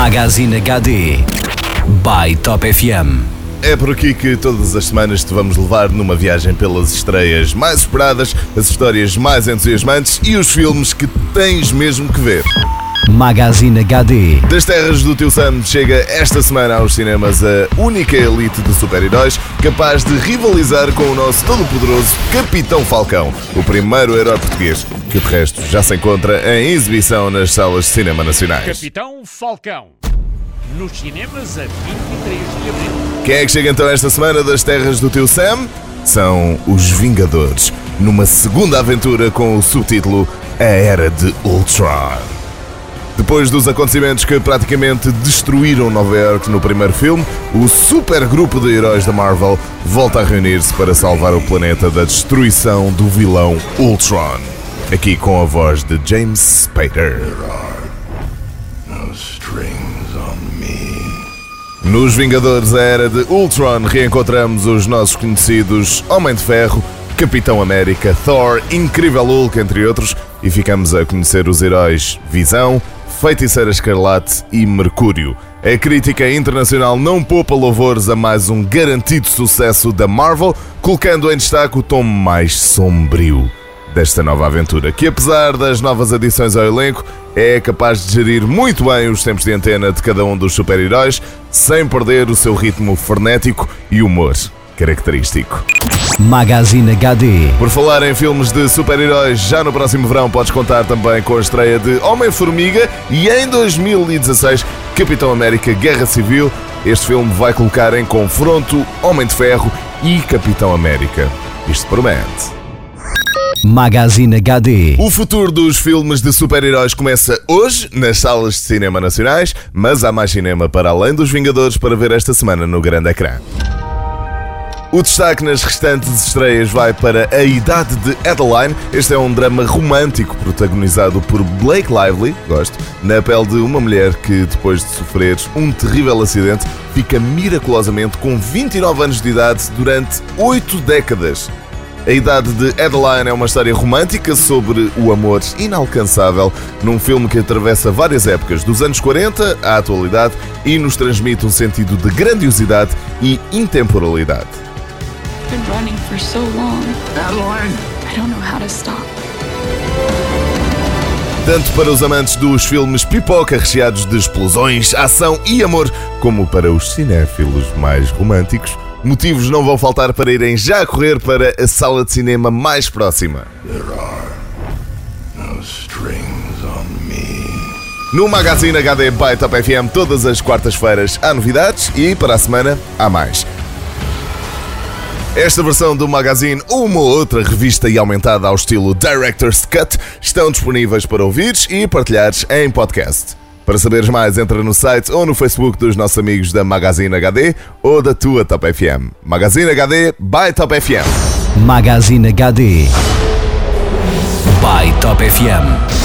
Magazine HD by Top FM. É por aqui que todas as semanas te vamos levar numa viagem pelas estreias mais esperadas, as histórias mais entusiasmantes e os filmes que tens mesmo que ver. Magazine HD. Das terras do tio Sam chega esta semana aos cinemas a única elite de super-heróis capaz de rivalizar com o nosso todo-poderoso Capitão Falcão, o primeiro herói português, que de resto já se encontra em exibição nas salas de cinema nacionais. Capitão Falcão. Nos cinemas a 23 de abril. Quem é que chega então esta semana das terras do tio Sam? São os Vingadores, numa segunda aventura com o subtítulo A Era de Ultron. Depois dos acontecimentos que praticamente destruíram Nova York no primeiro filme, o super grupo de heróis da Marvel volta a reunir-se para salvar o planeta da destruição do vilão Ultron. Aqui com a voz de James Spader. Nos Vingadores, a era de Ultron, reencontramos os nossos conhecidos Homem de Ferro, Capitão América, Thor, Incrível Hulk, entre outros, e ficamos a conhecer os heróis Visão, Feiticeira Escarlate e Mercúrio. A crítica internacional não poupa louvores a mais um garantido sucesso da Marvel, colocando em destaque o tom mais sombrio desta nova aventura, que apesar das novas adições ao elenco, é capaz de gerir muito bem os tempos de antena de cada um dos super-heróis, sem perder o seu ritmo frenético e humor característico. Magazine HD. Por falar em filmes de super-heróis, já no próximo verão podes contar também com a estreia de Homem-Formiga e em 2016 Capitão América Guerra Civil. Este filme vai colocar em confronto Homem de Ferro e Capitão América. Isto promete. Magazine HD. O futuro dos filmes de super-heróis começa hoje nas salas de cinema nacionais, mas há mais cinema para além dos Vingadores para ver esta semana no grande ecrã. O destaque nas restantes estreias vai para A Idade de Adeline. Este é um drama romântico protagonizado por Blake Lively, gosto, na pele de uma mulher que, depois de sofrer um terrível acidente, fica miraculosamente com 29 anos de idade durante 8 décadas. A Idade de Adeline é uma história romântica sobre o amor inalcançável num filme que atravessa várias épocas, dos anos 40 à atualidade, e nos transmite um sentido de grandiosidade e intemporalidade. Been running for so long. Adeline! I don't know how to stop. Tanto para os amantes dos filmes pipoca recheados de explosões, ação e amor, como para os cinéfilos mais românticos, motivos não vão faltar para irem já correr para a sala de cinema mais próxima. There are no strings on me. No Magazine HD by Top FM, todas as quartas-feiras há novidades e para a semana há mais. Esta versão do Magazine uma outra revista e aumentada ao estilo Director's Cut estão disponíveis para ouvires e partilhares em podcast. Para saberes mais, entra no site ou no Facebook dos nossos amigos da Magazine HD ou da tua Top FM. Magazine HD by Top FM. Magazine HD by Top FM.